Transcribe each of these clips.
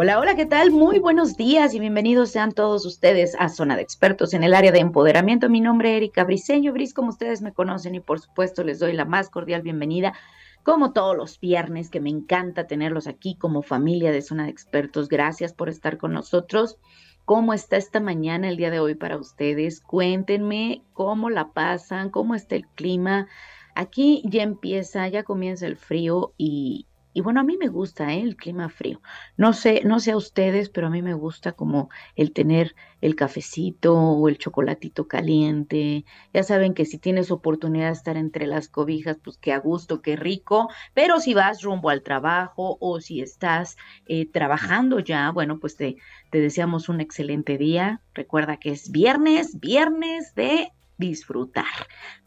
Hola, hola, ¿qué tal? Muy buenos días y bienvenidos sean todos ustedes a Zona de Expertos en el área de empoderamiento. Mi nombre es Erika Briseño, Bris, como ustedes me conocen y por supuesto les doy la más cordial bienvenida, como todos los viernes, que me encanta tenerlos aquí como familia de Zona de Expertos. Gracias por estar con nosotros. ¿Cómo está esta mañana, el día de hoy para ustedes? Cuéntenme cómo la pasan, cómo está el clima. Aquí ya empieza, ya comienza el frío y, y bueno, a mí me gusta ¿eh? el clima frío. No sé, no sé a ustedes, pero a mí me gusta como el tener el cafecito o el chocolatito caliente. Ya saben que si tienes oportunidad de estar entre las cobijas, pues qué a gusto, qué rico. Pero si vas rumbo al trabajo o si estás eh, trabajando ya, bueno, pues te, te deseamos un excelente día. Recuerda que es viernes, viernes de disfrutar,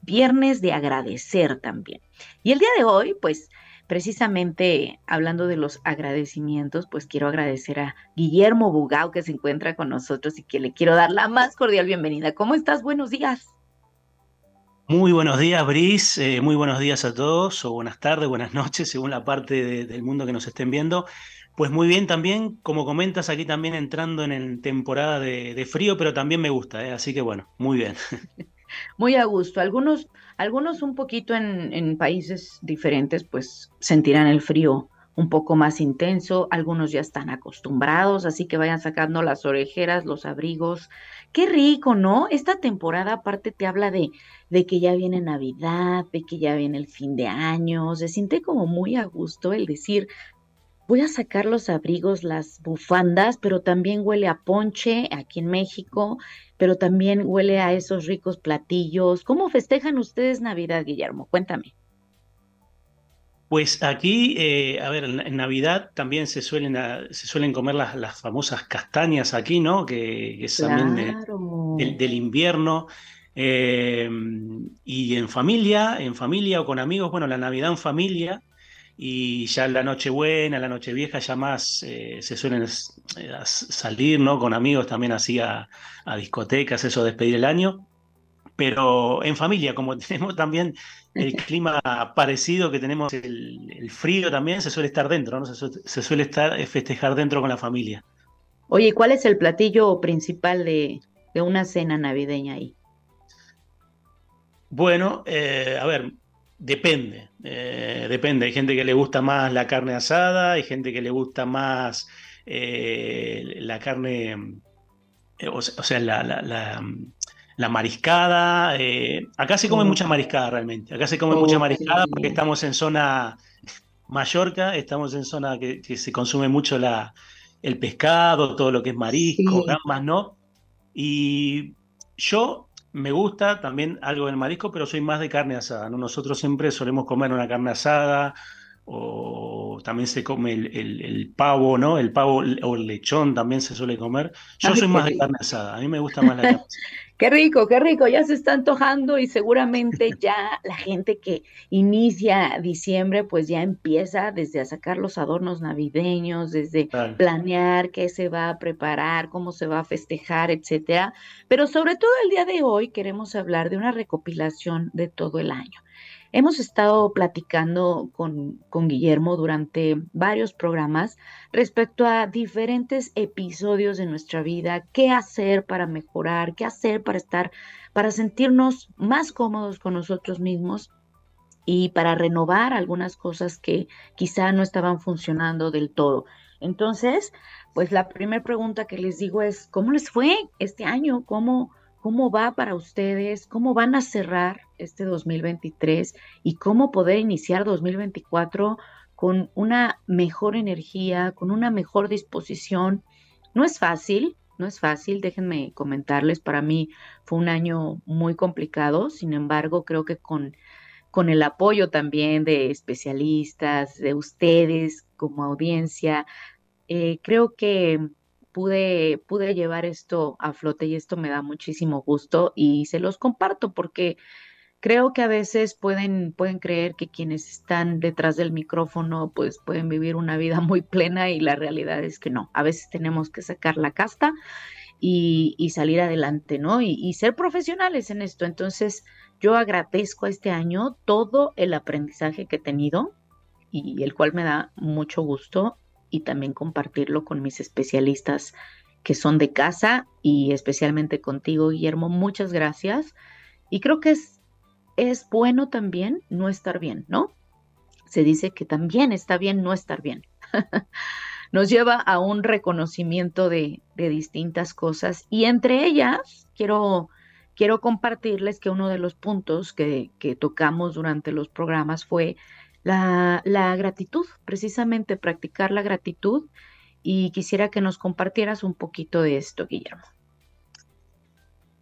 viernes de agradecer también. Y el día de hoy, pues precisamente hablando de los agradecimientos, pues quiero agradecer a Guillermo Bugao que se encuentra con nosotros y que le quiero dar la más cordial bienvenida. ¿Cómo estás? Buenos días. Muy buenos días, Bris. Eh, muy buenos días a todos, o buenas tardes, buenas noches, según la parte del mundo que nos estén viendo. Pues muy bien también, como comentas, aquí también entrando en temporada de, frío, pero también me gusta, ¿eh? así que bueno, muy bien. Muy a gusto. Algunos algunos un poquito en, países diferentes pues sentirán el frío un poco más intenso, algunos ya están acostumbrados, así que vayan sacando las orejeras, los abrigos. Qué rico, ¿no? Esta temporada aparte te habla de, de que ya viene Navidad, de que ya viene el fin de año, se siente como muy a gusto el decir, voy a sacar los abrigos, las bufandas, pero también huele a ponche aquí en México pero también huele a esos ricos platillos. ¿Cómo festejan ustedes Navidad, Guillermo? Cuéntame. Pues aquí, eh, a ver, en, Navidad también se suelen, se suelen comer las, las, famosas castañas aquí, ¿no? Que, es también del invierno. Eh, y en familia, en familia o con amigos, bueno, la Navidad en familia, y ya la Nochebuena, la Nochevieja ya más eh, se suelen eh, salir, ¿no? Con amigos también así a, discotecas, eso, despedir el año. Pero en familia, como tenemos también el clima parecido, que tenemos el, frío también, se suele estar dentro, ¿no? Se, suele estar eh, festejar dentro con la familia. Oye, ¿cuál es el platillo principal de, una cena navideña ahí? Bueno, a ver, Depende, eh, depende. Hay gente que le gusta más la carne asada, hay gente que le gusta más eh, la carne, eh, o, sea, la, la, mariscada. acá se come mucha mariscada realmente. Acá se come mucha mariscada porque estamos en zona Mallorca, estamos en zona que, se consume mucho la, el pescado, todo lo que es marisco, gambas, ¿no? Y yo me gusta también algo del marisco, pero soy más de carne asada. Nosotros siempre solemos comer una carne asada o también se come el, pavo, ¿no? El pavo o el lechón también se suele comer. Yo soy más de carne asada, a mí me gusta más la carne Qué rico, qué rico, ya se está antojando y seguramente ya la gente que inicia diciembre pues ya empieza desde a sacar los adornos navideños, desde planear qué se va a preparar, cómo se va a festejar, etcétera. Pero sobre todo el día de hoy queremos hablar de una recopilación de todo el año. Hemos estado platicando con, con, Guillermo durante varios programas respecto a diferentes episodios de nuestra vida, qué hacer para mejorar, qué hacer para estar, para sentirnos más cómodos con nosotros mismos y para renovar algunas cosas que quizá no estaban funcionando del todo. Entonces, pues la primera pregunta que les digo es, ¿cómo les fue este año? ¿Cómo, cómo va para ustedes, cómo van a cerrar este 2023 y cómo poder iniciar 2024 con una mejor energía, con una mejor disposición. No es fácil, no es fácil, déjenme comentarles, para mí fue un año muy complicado, sin embargo, creo que con, con el apoyo también de especialistas, de ustedes como audiencia, eh, creo que pude, pude llevar esto a flote y esto me da muchísimo gusto y se los comparto porque creo que a veces pueden, pueden creer que quienes están detrás del micrófono pues pueden vivir una vida muy plena y la realidad es que no. A veces tenemos que sacar la casta y, salir adelante, ¿no? y ser profesionales en esto. Entonces, yo agradezco este año todo el aprendizaje que he tenido y el cual me da mucho gusto y también compartirlo con mis especialistas que son de casa y especialmente contigo, Guillermo. Muchas gracias. Y creo que es, es bueno también no estar bien, ¿no? Se dice que también está bien no estar bien. Nos lleva a un reconocimiento de, de distintas cosas y entre ellas quiero quiero compartirles que uno de los puntos que, tocamos durante los programas fue la, gratitud, precisamente practicar la gratitud. Y quisiera que nos compartieras un poquito de esto, Guillermo.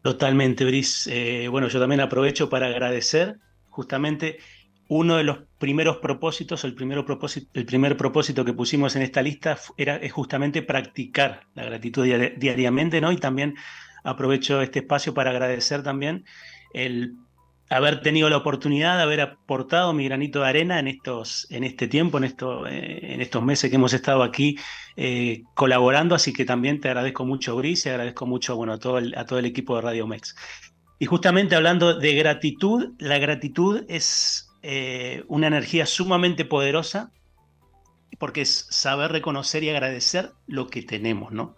Totalmente, Bris. Eh, bueno, yo también aprovecho para agradecer justamente uno de los primeros propósitos, el, propósito, el primer propósito que pusimos en esta lista era es justamente practicar la gratitud diariamente, ¿no? Y también aprovecho este espacio para agradecer también el haber tenido la oportunidad de haber aportado mi granito de arena en, estos, en este tiempo, en, eh, en estos meses que hemos estado aquí eh, colaborando, así que también te agradezco mucho, Gris, y agradezco mucho bueno, a, todo el, a todo el equipo de Radio Mex. Y justamente hablando de gratitud, la gratitud es eh, una energía sumamente poderosa porque es saber reconocer y agradecer lo que tenemos, ¿no?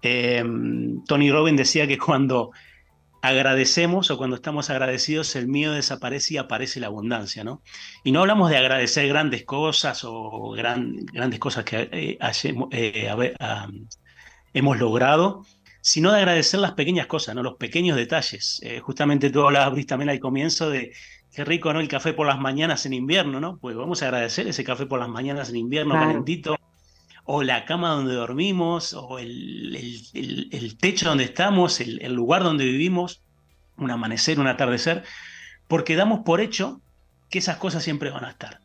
Tony Robbins decía que cuando agradecemos o cuando estamos agradecidos, el miedo desaparece y aparece la abundancia, ¿no? Y no hablamos de agradecer grandes cosas o grandes cosas que eh, eh, hemos logrado, sino de agradecer las pequeñas cosas, ¿no? Los pequeños detalles. Eh, justamente tú hablabas, también al comienzo de qué rico, ¿no? El café por las mañanas en invierno, ¿no? Pues vamos a agradecer ese café por las mañanas en invierno calentito o la cama donde dormimos, o el, techo donde estamos, el, lugar donde vivimos, un amanecer, un atardecer, porque damos por hecho que esas cosas siempre van a estar.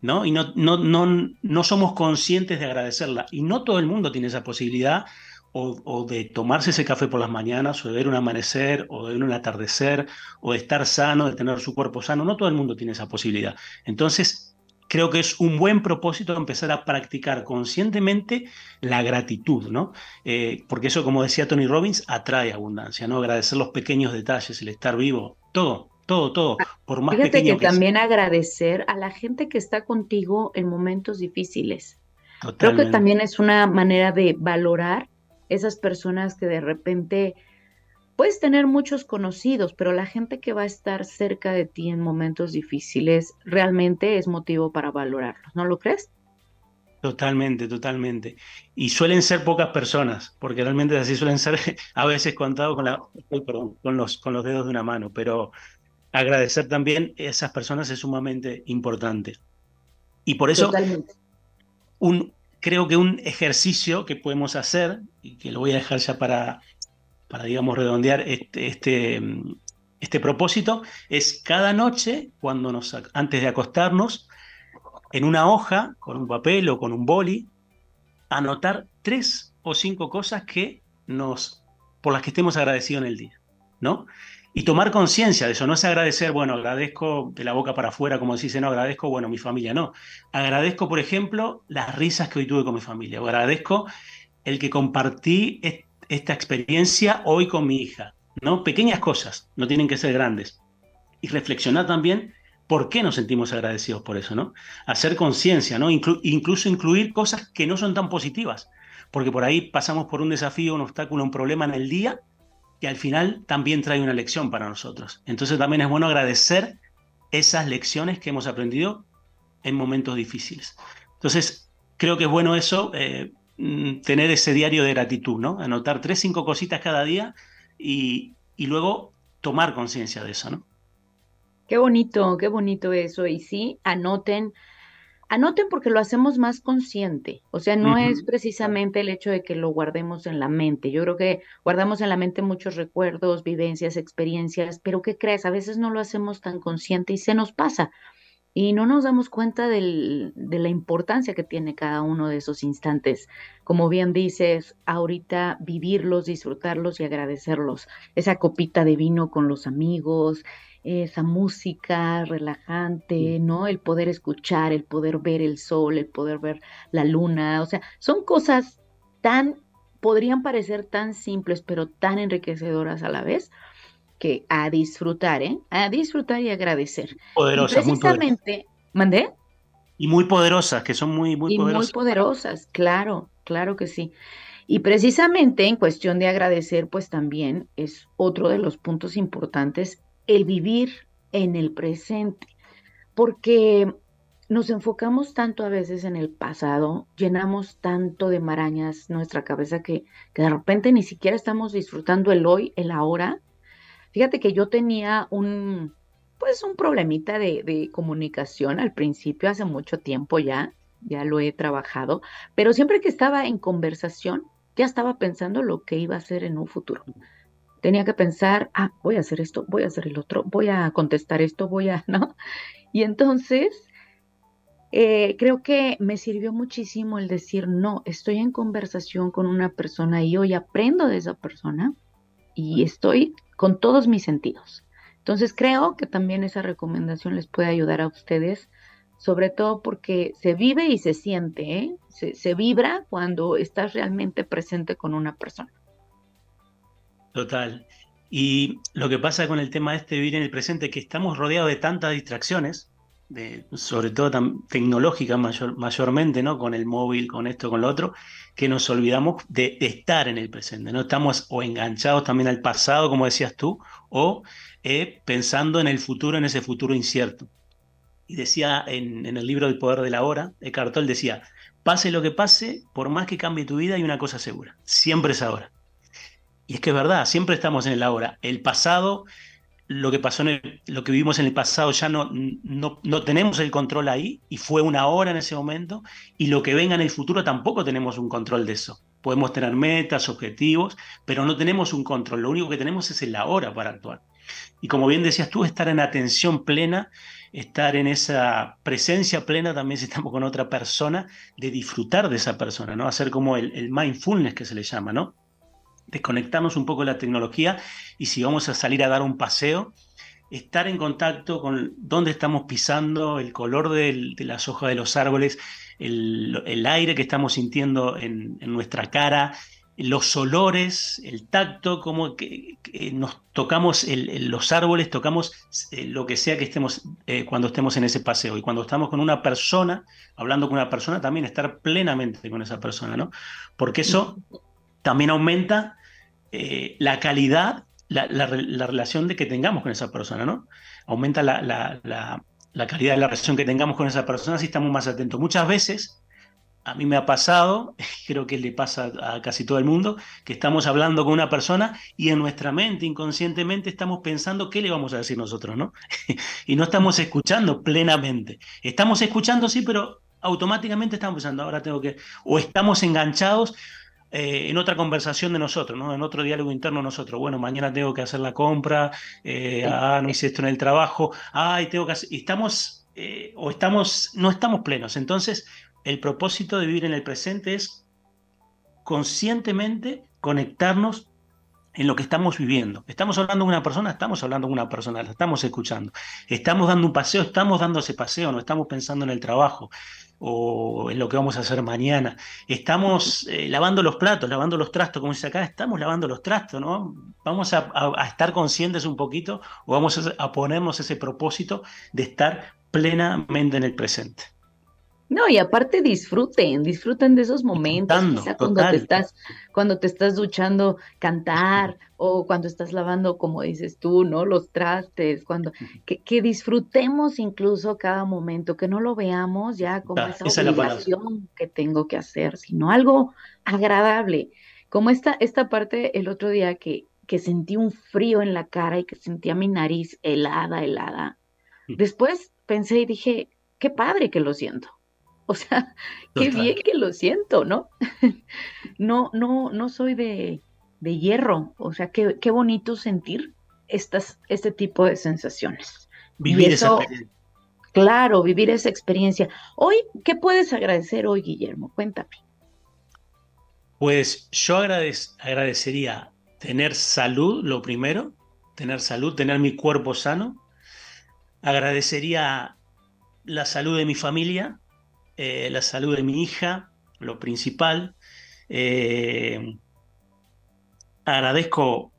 ¿no? Y no, no, no, no somos conscientes de agradecerla. Y no todo el mundo tiene esa posibilidad o, o, de tomarse ese café por las mañanas, o de ver un amanecer, o de ver un atardecer, o de estar sano, de tener su cuerpo sano. No todo el mundo tiene esa posibilidad. Entonces, creo que es un buen propósito empezar a practicar conscientemente la gratitud, ¿no? Eh, porque eso, como decía Tony Robbins, atrae abundancia, ¿no? Agradecer los pequeños detalles, el estar vivo, todo, todo, todo, por más Fíjate que, también agradecer a la gente que está contigo en momentos difíciles. Creo que también es una manera de valorar esas personas que de repente Puedes tener muchos conocidos, pero la gente que va a estar cerca de ti en momentos difíciles realmente es motivo para valorarlos, ¿no lo crees? Totalmente, totalmente. Y suelen ser pocas personas, porque realmente así suelen ser a veces contados con, la, con, los, con los dedos de una mano, pero agradecer también a esas personas es sumamente importante. Y por eso un, creo que un ejercicio que podemos hacer, y que lo voy a dejar ya para, para, digamos, redondear este, este, este propósito, es cada noche, cuando nos, antes de acostarnos, en una hoja, con un papel o con un boli, anotar tres o cinco cosas que nos, por las que estemos agradecidos en el día, ¿no? Y tomar conciencia de eso, no es agradecer, bueno, agradezco de la boca para afuera, como se no, agradezco, bueno, mi familia, no. Agradezco, por ejemplo, las risas que hoy tuve con mi familia, o agradezco el que compartí esta experiencia hoy con mi hija, ¿no? Pequeñas cosas, no tienen que ser grandes. Y reflexionar también por qué nos sentimos agradecidos por eso, ¿no? Hacer conciencia, ¿no? incluso incluir cosas que no son tan positivas, porque por ahí pasamos por un desafío, un obstáculo, un problema en el día que al final también trae una lección para nosotros. Entonces también es bueno agradecer esas lecciones que hemos aprendido en momentos difíciles. Entonces, creo que es bueno eso, eh, Mm, tener ese diario de gratitud, ¿no? Anotar tres, cinco cositas cada día y, y luego tomar conciencia de eso, ¿no? Qué bonito, qué bonito eso. Y sí, anoten, anoten porque lo hacemos más consciente. O sea, no es precisamente el hecho de que lo guardemos en la mente. Yo creo que guardamos en la mente muchos recuerdos, vivencias, experiencias, pero ¿qué crees? A veces no lo hacemos tan consciente y se nos pasa. Y no nos damos cuenta de la importancia que tiene cada uno de esos instantes. Como bien dices, ahorita vivirlos, disfrutarlos y agradecerlos. Esa copita de vino con los amigos, esa música relajante, ¿no? El poder escuchar, el poder ver el sol, el poder ver la luna, o sea, son cosas tan, podrían parecer tan simples, pero tan enriquecedoras a la vez, que a disfrutar, ¿eh? A disfrutar y agradecer. Poderosas, precisamente, ¿mandé? Y muy poderosas, que son muy, muy y poderosas. Muy poderosas, claro, claro que sí. Y precisamente en cuestión de agradecer, pues también es otro de los puntos importantes el vivir en el presente, porque nos enfocamos tanto a veces en el pasado, llenamos tanto de marañas nuestra cabeza que, que de repente ni siquiera estamos disfrutando el hoy, el ahora, Fíjate que yo tenía un, pues un problemita de, comunicación al principio, hace mucho tiempo ya, ya lo he trabajado, pero siempre que estaba en conversación, ya estaba pensando lo que iba a hacer en un futuro. Tenía que pensar, ah, voy a hacer esto, voy a hacer el otro, voy a contestar esto, voy a, ¿no? Y entonces, eh, creo que me sirvió muchísimo el decir, no, estoy en conversación con una persona y hoy aprendo de esa persona y estoy con todos mis sentidos. Entonces creo que también esa recomendación les puede ayudar a ustedes, sobre todo porque se vive y se siente, ¿eh? se, vibra cuando estás realmente presente con una persona. Total. Y lo que pasa con el tema de este vivir en el presente es que estamos rodeados de tantas distracciones, de, sobre todo tecnológicas mayor, mayormente, ¿no? Con el móvil, con esto, con lo otro, que nos olvidamos de, estar en el presente, ¿no? Estamos o enganchados también al pasado, como decías tú, o eh, pensando en el futuro, en ese futuro incierto. Y decía en, el libro El Poder de la Hora, Eckhart Tolle decía, pase lo que pase, por más que cambie tu vida, hay una cosa segura, siempre es ahora. Y es que es verdad, siempre estamos en el ahora. El pasado lo que pasó en lo que vivimos en el pasado ya no, no, no, tenemos el control ahí y fue una hora en ese momento y lo que venga en el futuro tampoco tenemos un control de eso. Podemos tener metas, objetivos, pero no tenemos un control. Lo único que tenemos es el ahora para actuar. Y como bien decías tú, estar en atención plena, estar en esa presencia plena también si estamos con otra persona, de disfrutar de esa persona, ¿no? Hacer como el, el mindfulness que se le llama, ¿no? Desconectarnos un poco la tecnología y si vamos a salir a dar un paseo, estar en contacto con dónde estamos pisando, el color de las hojas de los árboles, el, aire que estamos sintiendo en, nuestra cara, los olores, el tacto, como que, nos tocamos los árboles, tocamos eh, lo que sea que estemos eh, cuando estemos en ese paseo. Y cuando estamos con una persona, hablando con una persona, también estar plenamente con esa persona, ¿no? Porque eso también aumenta eh, la calidad, la, relación de que tengamos con esa persona, ¿no? Aumenta la, la, calidad de la relación que tengamos con esa persona si estamos más atentos. Muchas veces, a mí me ha pasado, creo que le pasa a casi todo el mundo, que estamos hablando con una persona y en nuestra mente, inconscientemente, estamos pensando qué le vamos a decir nosotros, ¿no? y no estamos escuchando plenamente. Estamos escuchando, sí, pero automáticamente estamos pensando, ahora tengo que, o estamos enganchados eh, en otra conversación de nosotros, ¿no? en otro diálogo interno de nosotros. Bueno, mañana tengo que hacer la compra, eh, ah, no hice esto en el trabajo, ay, tengo que hacer... Estamos, eh, o estamos, no estamos plenos. Entonces, el propósito de vivir en el presente es conscientemente conectarnos en lo que estamos viviendo. Estamos hablando con una persona, estamos hablando con una persona, la estamos escuchando. Estamos dando un paseo, estamos dando ese paseo, no estamos pensando en el trabajo o en lo que vamos a hacer mañana. Estamos eh, lavando los platos, lavando los trastos, como dice acá, estamos lavando los trastos, ¿no? Vamos a, estar conscientes un poquito o vamos a ponernos ese propósito de estar plenamente en el presente. No, y aparte disfruten, disfruten de esos momentos, cuando te estás, cuando te estás duchando, cantar, o cuando estás lavando, como dices tú, ¿no? Los trastes, cuando, que, que disfrutemos incluso cada momento, que no lo veamos ya como esa, obligación que tengo que hacer, sino algo agradable. Como esta, esta parte el otro día que, que sentí un frío en la cara y que sentía mi nariz helada, helada. Mm. Después pensé y dije, qué padre que lo siento O sea, qué bien que lo siento, ¿no? no, no, no soy de, de hierro. O sea, qué, qué bonito sentir estas, este tipo de sensaciones. Vivir esa Claro, vivir esa experiencia. Hoy, ¿qué puedes agradecer hoy, Guillermo? Cuéntame. Pues yo agradecería tener salud, lo primero, tener salud, tener mi cuerpo sano. Agradecería la salud de mi familia, eh, la salud de mi hija, lo principal. Eh, agradezco,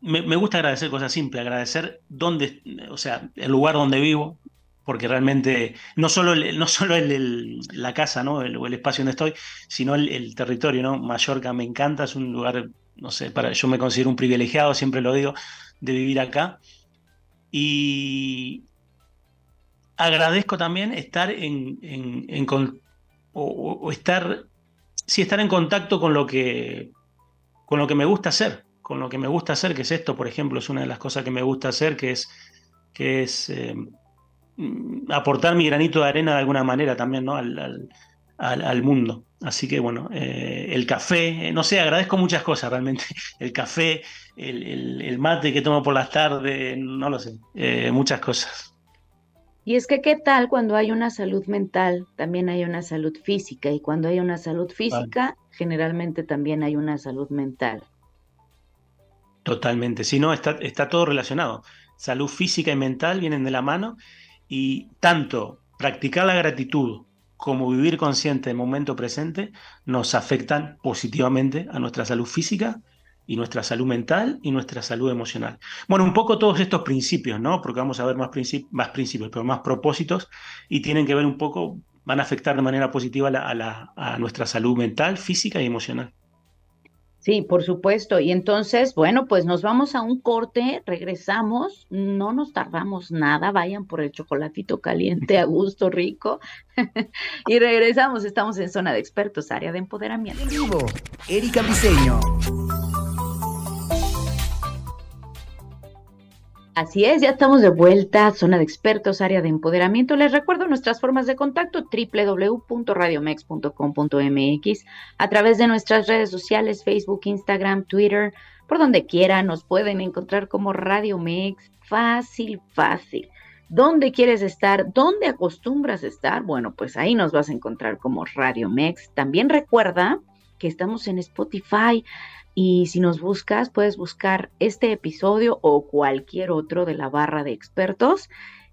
me, gusta agradecer cosas simples, agradecer dónde, o sea, el lugar donde vivo, porque realmente no solo, no solo el, la casa ¿no? El, el espacio donde estoy, sino el, territorio. ¿no? Mallorca me encanta, es un lugar, no sé, para, yo me considero un privilegiado, siempre lo digo, de vivir acá. Y agradezco también estar en, en, estar, sí, estar en contacto con lo que, con lo que me gusta hacer, con lo que me gusta hacer, que es esto, por ejemplo, es una de las cosas que me gusta hacer, que es, que es eh, Mm, aportar mi granito de arena de alguna manera también ¿no? al, al, mundo. Así que bueno, eh, el café, eh, no sé, agradezco muchas cosas realmente. El café, el, mate que tomo por las tardes, no lo sé, muchas cosas. Y es que qué tal cuando hay una salud mental, también hay una salud física, y cuando hay una salud física, generalmente también hay una salud mental. Totalmente, si no, está, está todo relacionado. Salud física y mental vienen de la mano y tanto practicar la gratitud como vivir consciente del momento presente nos afectan positivamente a nuestra salud física y nuestra salud mental y nuestra salud emocional. Bueno, un poco todos estos principios, ¿no? Porque vamos a ver más, más principios, pero más propósitos y tienen que ver un poco, van a afectar de manera positiva a nuestra salud mental, física y emocional. Sí, por supuesto. Y entonces, bueno, pues nos vamos a un corte, regresamos, no nos tardamos nada, vayan por el chocolatito caliente a gusto, rico. y regresamos, estamos en zona de expertos, área de empoderamiento. En vivo, Erika Briseño. Así es, ya estamos de vuelta, zona de expertos, área de empoderamiento. Les recuerdo nuestras formas de contacto, www.radiomex.com.mx, a través de nuestras redes sociales, Facebook, Instagram, Twitter, por donde quiera nos pueden encontrar como Radio Mex, fácil, fácil. ¿Dónde quieres estar? ¿Dónde acostumbras estar? Bueno, pues ahí nos vas a encontrar como Radio Mex. También recuerda que estamos en Spotify. Y si nos buscas, puedes buscar este episodio o cualquier otro de la barra de expertos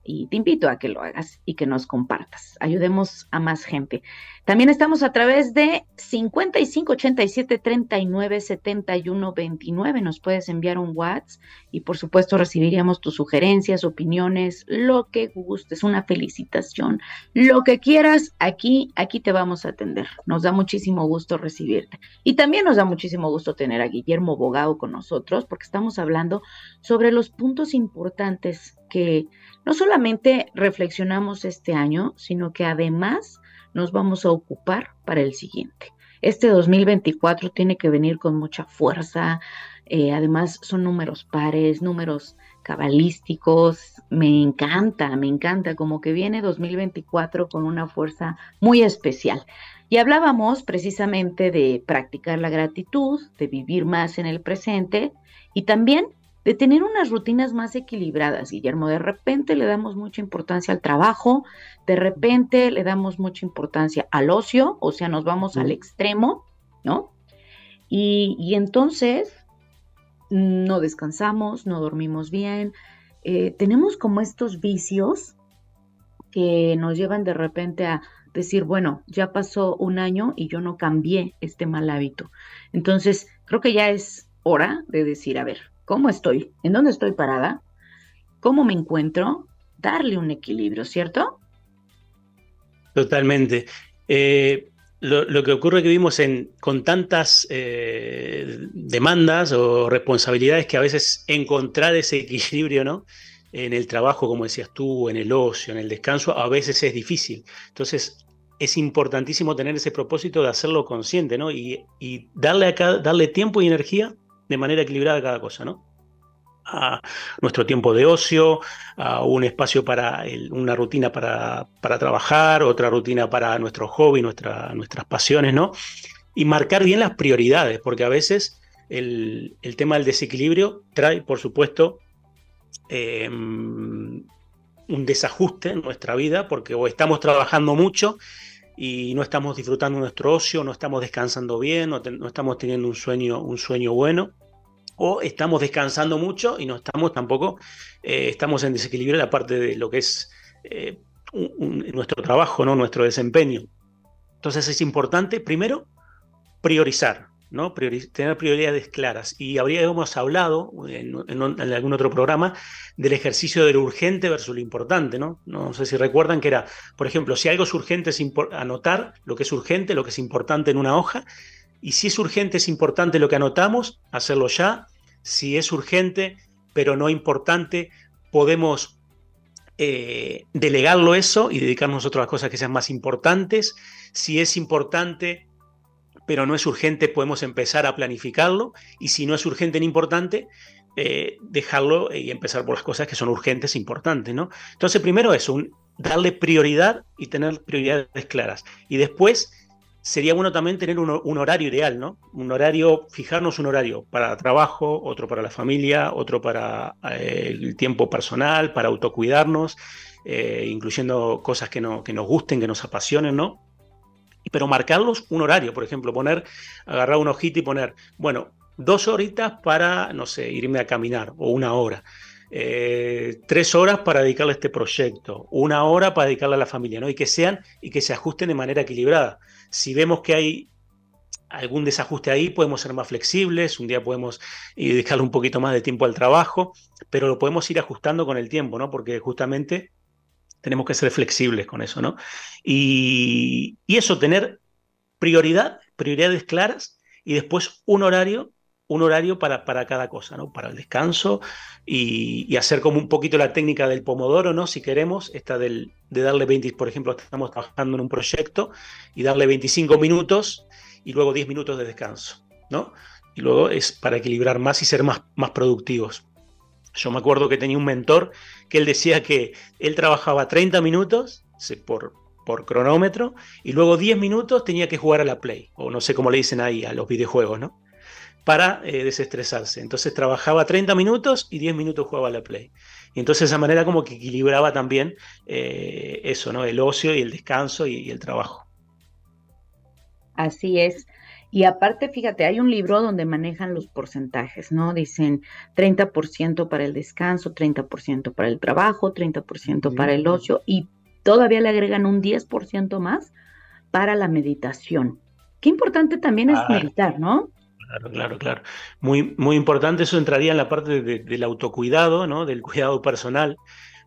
y te invito a que lo hagas y que nos compartas. Ayudemos a más gente. También estamos a través de 55 87 39 71 29. Nos puedes enviar un WhatsApp y por supuesto recibiríamos tus sugerencias, opiniones, lo que gustes, una felicitación, lo que quieras, aquí aquí te vamos a atender. Nos da muchísimo gusto recibirte. Y también nos da muchísimo gusto tener a Guillermo Bogado con nosotros porque estamos hablando sobre los puntos importantes que no solamente reflexionamos este año, sino que además nos vamos a ocupar para el siguiente. Este 2024 tiene que venir con mucha fuerza, eh, además son números pares, números cabalísticos, me encanta, me encanta, como que viene 2024 con una fuerza muy especial. Y hablábamos precisamente de practicar la gratitud, de vivir más en el presente y también de tener unas rutinas más equilibradas, Guillermo. De repente le damos mucha importancia al trabajo, de repente le damos mucha importancia al ocio, o sea, nos vamos al extremo, ¿no? Y, entonces no descansamos, no dormimos bien, eh, tenemos como estos vicios que nos llevan de repente a decir, bueno, ya pasó un año y yo no cambié este mal hábito. Entonces, creo que ya es hora de decir, a ver, cómo estoy, en dónde estoy parada, cómo me encuentro, darle un equilibrio, ¿cierto? Totalmente. Eh, lo, que ocurre que vimos con tantas eh, demandas o responsabilidades que a veces encontrar ese equilibrio, ¿no? En el trabajo, como decías tú, en el ocio, en el descanso, a veces es difícil. Entonces, es importantísimo tener ese propósito de hacerlo consciente, ¿no? Y, darle tiempo y energía de manera equilibrada cada cosa, ¿no? A nuestro tiempo de ocio, a un espacio para una rutina para, para, trabajar, otra rutina para nuestro hobby, nuestra, nuestras pasiones, ¿no? Y marcar bien las prioridades, porque a veces el, tema del desequilibrio trae, por supuesto, em, un desajuste en nuestra vida porque o estamos trabajando mucho y no estamos disfrutando nuestro ocio, no estamos descansando bien, no, estamos teniendo un sueño, un sueño bueno, o estamos descansando mucho y no estamos tampoco, eh, estamos en desequilibrio en la parte de lo que es eh, nuestro trabajo, ¿no? nuestro desempeño. Entonces es importante, primero, priorizar, tener prioridades claras. Y habríamos hablado en, algún otro programa del ejercicio de lo urgente versus lo importante, ¿no? No sé si recuerdan que era, por ejemplo, si algo es urgente es anotar lo que es urgente, lo que es importante en una hoja, y si es urgente es importante lo que anotamos, hacerlo ya. Si es urgente pero no importante, podemos eh, delegarlo eso y dedicarnos a otras cosas que sean más importantes. Si es importante pero no es urgente, podemos empezar a planificarlo y si no es urgente ni importante, eh, dejarlo y empezar por las cosas que son urgentes e importantes, ¿no? Entonces, primero es darle prioridad y tener prioridades claras. Y después sería bueno también tener un, horario ideal, ¿no? Un horario, fijarnos un horario para trabajo, otro para la familia, otro para eh, el tiempo personal, para autocuidarnos, eh, incluyendo cosas que, no, que nos gusten, que nos apasionen, ¿no? Pero marcarlos un horario, por ejemplo, poner, agarrar un ojito y poner, bueno, dos horitas para, no sé, irme a caminar o una hora. Eh, tres horas para dedicarle a este proyecto, una hora para dedicarle a la familia, ¿no? Y que sean y que se ajusten de manera equilibrada. Si vemos que hay algún desajuste ahí, podemos ser más flexibles, un día podemos dedicarle un poquito más de tiempo al trabajo, pero lo podemos ir ajustando con el tiempo, ¿no? Porque justamente tenemos que ser flexibles con eso, ¿no? Y, eso, tener prioridad, prioridades claras y después un horario, un horario para, para cada cosa, ¿no? Para el descanso y, hacer como un poquito la técnica del pomodoro, ¿no? Si queremos, esta del, de darle 20, por ejemplo, estamos trabajando en un proyecto y darle 25 minutos y luego 10 minutos de descanso, ¿no? Y luego es para equilibrar más y ser más, más productivos. Yo me acuerdo que tenía un mentor que él decía que él trabajaba 30 minutos por, cronómetro y luego 10 minutos tenía que jugar a la Play, o no sé cómo le dicen ahí a los videojuegos, ¿no? Para eh, desestresarse. Entonces trabajaba 30 minutos y 10 minutos jugaba a la Play. Y entonces de esa manera como que equilibraba también eh, eso, ¿no? El ocio y el descanso y el trabajo. Así es. Y aparte, fíjate, hay un libro donde manejan los porcentajes, ¿no? Dicen 30% para el descanso, 30% para el trabajo, 30% para el ocio y todavía le agregan un 10% más para la meditación. Qué importante también es meditar, ¿no? Claro, claro, claro. Muy, muy importante, eso entraría en la parte del autocuidado, ¿no? Del cuidado personal,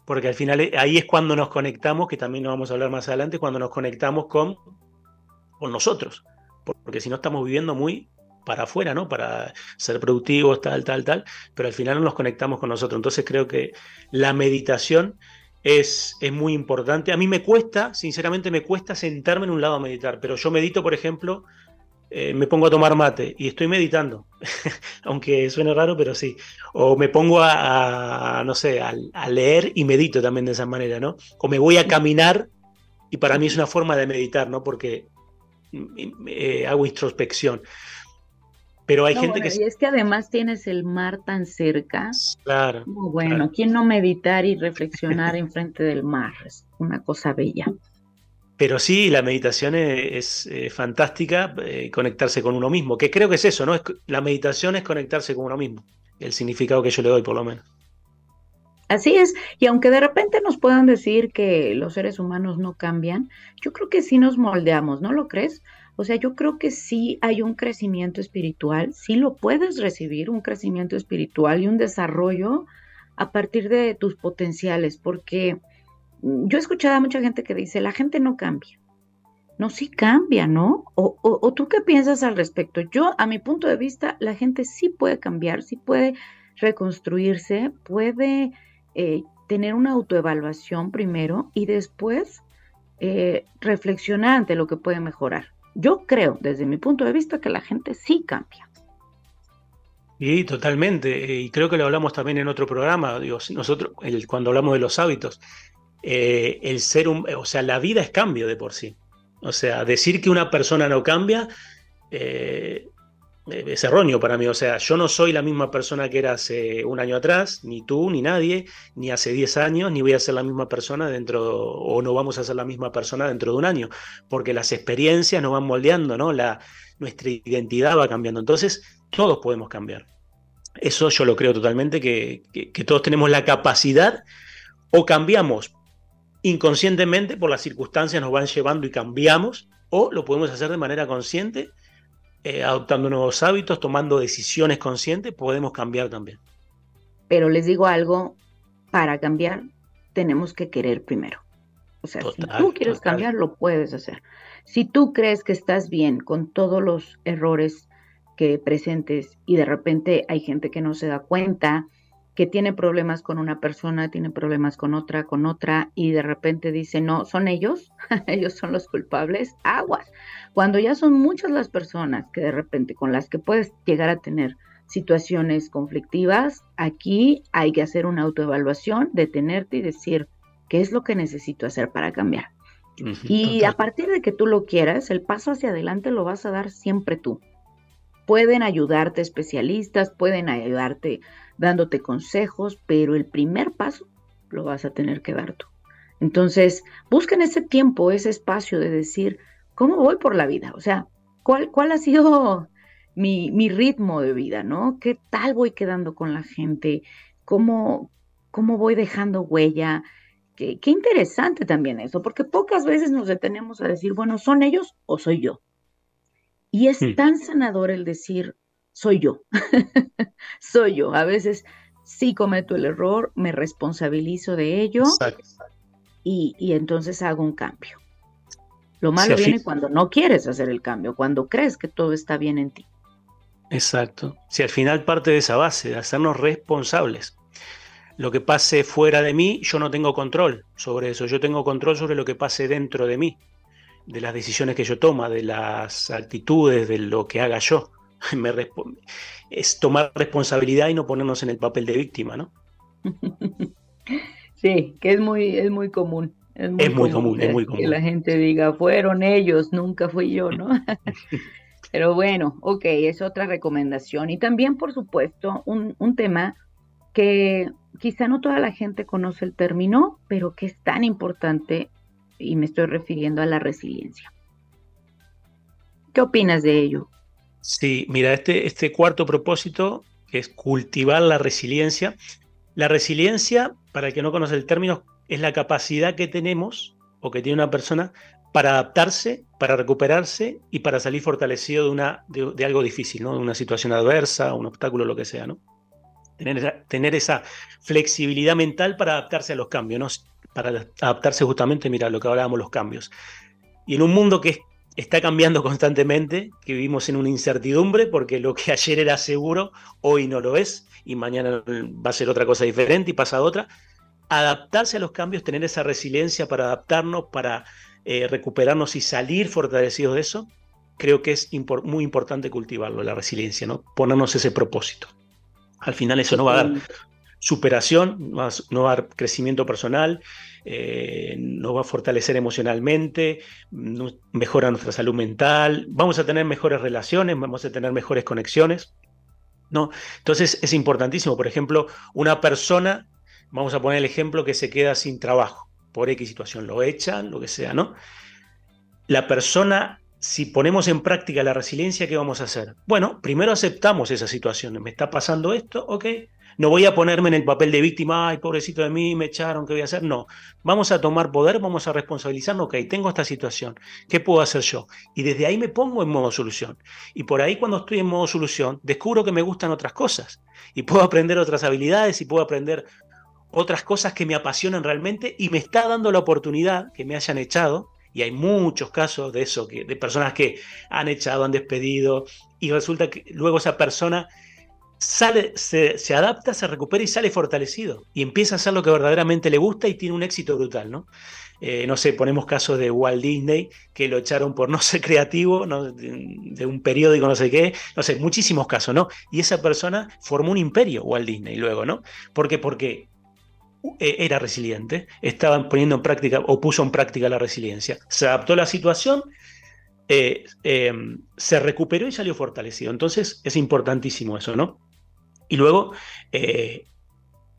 porque al final eh, ahí es cuando nos conectamos, que también nos vamos a hablar más adelante, cuando nos conectamos con, con nosotros porque si no estamos viviendo muy para afuera, ¿no? Para ser productivos, tal, tal, tal, pero al final no nos conectamos con nosotros. Entonces creo que la meditación es, es muy importante. A mí me cuesta, sinceramente me cuesta sentarme en un lado a meditar, pero yo medito, por ejemplo, eh, me pongo a tomar mate y estoy meditando, aunque suene raro, pero sí. O me pongo a, no sé, a, a, leer y medito también de esa manera, ¿no? O me voy a caminar y para mí es una forma de meditar, ¿no? Porque eh, hago introspección. Pero hay gente que... Y es que además tienes el mar tan cerca. Claro. bueno, ¿quién no meditar y reflexionar enfrente del mar? Es una cosa bella. Pero sí, la meditación es, fantástica, eh, conectarse con uno mismo, que creo que es eso, ¿no? Es, la meditación es conectarse con uno mismo, el significado que yo le doy por lo menos. Así es, y aunque de repente nos puedan decir que los seres humanos no cambian, yo creo que sí nos moldeamos, ¿no lo crees? O sea, yo creo que sí hay un crecimiento espiritual, sí lo puedes recibir, un crecimiento espiritual y un desarrollo a partir de tus potenciales, porque mm, yo he escuchado a mucha gente que dice, la gente no cambia. No, sí cambia, ¿no? O, o tú qué piensas al respecto. Yo, a mi punto de vista, la gente sí puede cambiar, sí puede reconstruirse, puede eh, tener una autoevaluación primero y después eh, reflexionar ante lo que puede mejorar. Yo creo, desde mi punto de vista, que la gente sí cambia. Y totalmente, y creo que lo hablamos también en otro programa, digo, nosotros cuando hablamos de los hábitos, eh, el ser, o sea, la vida es cambio de por sí. O sea, decir que una persona no cambia eh, es erróneo para mí. O sea, yo no soy la misma persona que era hace un año atrás, ni tú, ni nadie, ni hace 10 años, ni voy a ser la misma persona dentro, o no vamos a ser la misma persona dentro de un año, porque las experiencias nos van moldeando, ¿no? La, nuestra identidad va cambiando. Entonces, todos podemos cambiar. Eso yo lo creo totalmente, que, que todos tenemos la capacidad o cambiamos inconscientemente por las circunstancias nos van llevando y cambiamos, o lo podemos hacer de manera consciente eh, adoptando nuevos hábitos, tomando decisiones conscientes, podemos cambiar también. Pero les digo algo, para cambiar tenemos que querer primero. O sea, si tú quieres cambiar, lo puedes hacer. Si tú crees que estás bien con todos los errores que presentes y de repente hay gente que no se da cuenta, que tiene problemas con una persona, tiene problemas con otra, con otra, y de repente dice, no, son ellos, ellos son los culpables, aguas. Cuando ya son muchas las personas que de repente con las que puedes llegar a tener situaciones conflictivas, aquí hay que hacer una autoevaluación, detenerte y decir, ¿qué es lo que necesito hacer para cambiar? y a partir de que tú lo quieras, el paso hacia adelante lo vas a dar siempre tú. Pueden ayudarte especialistas, pueden ayudarte dándote consejos, pero el primer paso lo vas a tener que dar tú. Entonces, busquen ese tiempo, ese espacio de decir, ¿cómo voy por la vida? O sea, ¿cuál, cuál ha sido mi, mi ritmo de vida, ¿no? ¿Qué tal voy quedando con la gente? ¿Cómo, cómo voy dejando huella? Qué, qué, interesante también eso, porque pocas veces nos detenemos a decir, bueno, ¿son ellos o soy yo? Y es hmm. tan sanador el decir, soy yo, soy yo. A veces sí cometo el error, me responsabilizo de ello y, entonces hago un cambio. Lo malo viene cuando no quieres hacer el cambio, cuando crees que todo está bien en ti. Exacto. Si al final parte de esa base, de hacernos responsables. Lo que pase fuera de mí, yo no tengo control sobre eso. Yo tengo control sobre lo que pase dentro de mí, de las decisiones que yo toma, de las actitudes, de lo que haga yo. me es tomar responsabilidad y no ponernos en el papel de víctima, ¿no? Sí, que es muy, es muy común. Es muy, común, es muy común. Que la gente diga, fueron ellos, nunca fui yo, ¿no? Pero bueno, ok, es otra recomendación. Y también, por supuesto, un, un tema que quizá no toda la gente conoce el término, pero que es tan importante, y me estoy refiriendo a la resiliencia. ¿Qué opinas de ello? Sí, mira, este, este cuarto propósito, que es cultivar la resiliencia. La resiliencia, para el que no conoce el término, es la capacidad que tenemos o que tiene una persona para adaptarse, para recuperarse y para salir fortalecido de, una, de, algo difícil, ¿no? de una situación adversa, un obstáculo, lo que sea. ¿no? Tener, esa, tener esa flexibilidad mental para adaptarse a los cambios, ¿no? para adaptarse justamente, mira, lo que hablábamos, los cambios. Y en un mundo que es está cambiando constantemente, que vivimos en una incertidumbre, porque lo que ayer era seguro, hoy no lo es, y mañana va a ser otra cosa diferente y pasa otra. Adaptarse a los cambios, tener esa resiliencia para adaptarnos, para eh, recuperarnos y salir fortalecidos de eso, creo que es muy importante cultivarlo, la resiliencia, ¿no? Ponernos ese propósito. Al final eso no va a dar superación, no va a dar crecimiento personal, eh, nos va a fortalecer emocionalmente, mejora nuestra salud mental, vamos a tener mejores relaciones, vamos a tener mejores conexiones. ¿no? Entonces es importantísimo, por ejemplo, una persona, vamos a poner el ejemplo que se queda sin trabajo, por X situación, lo echan, lo que sea, ¿no? La persona si ponemos en práctica la resiliencia, ¿qué vamos a hacer? Bueno, primero aceptamos esa situación. Me está pasando esto, ok, no voy a ponerme en el papel de víctima, ay, pobrecito de mí, me echaron, ¿qué voy a hacer? No, vamos a tomar poder, vamos a responsabilizarnos, ok, tengo esta situación, ¿qué puedo hacer yo? Y desde ahí me pongo en modo solución. Y por ahí cuando estoy en modo solución, descubro que me gustan otras cosas y puedo aprender otras habilidades y puedo aprender otras cosas que me apasionan realmente y me está dando la oportunidad que me hayan echado. Y hay muchos casos de eso, que, de personas que han echado, han despedido, y resulta que luego esa persona sale, se, adapta, se recupera y sale fortalecido. Y empieza a hacer lo que verdaderamente le gusta y tiene un éxito brutal, ¿no? Eh, no sé, ponemos casos de Walt Disney, que lo echaron por no ser creativo, de, un periódico, no sé qué, no sé, muchísimos casos, ¿no? Y esa persona formó un imperio, Walt Disney, luego, ¿no? ¿Por qué? Porque e, era resiliente, estaba poniendo en práctica o puso en práctica la resiliencia. Se adaptó a la situación, eh, em, se recuperó y salió fortalecido. Entonces es importantísimo eso, ¿no? Y luego eh,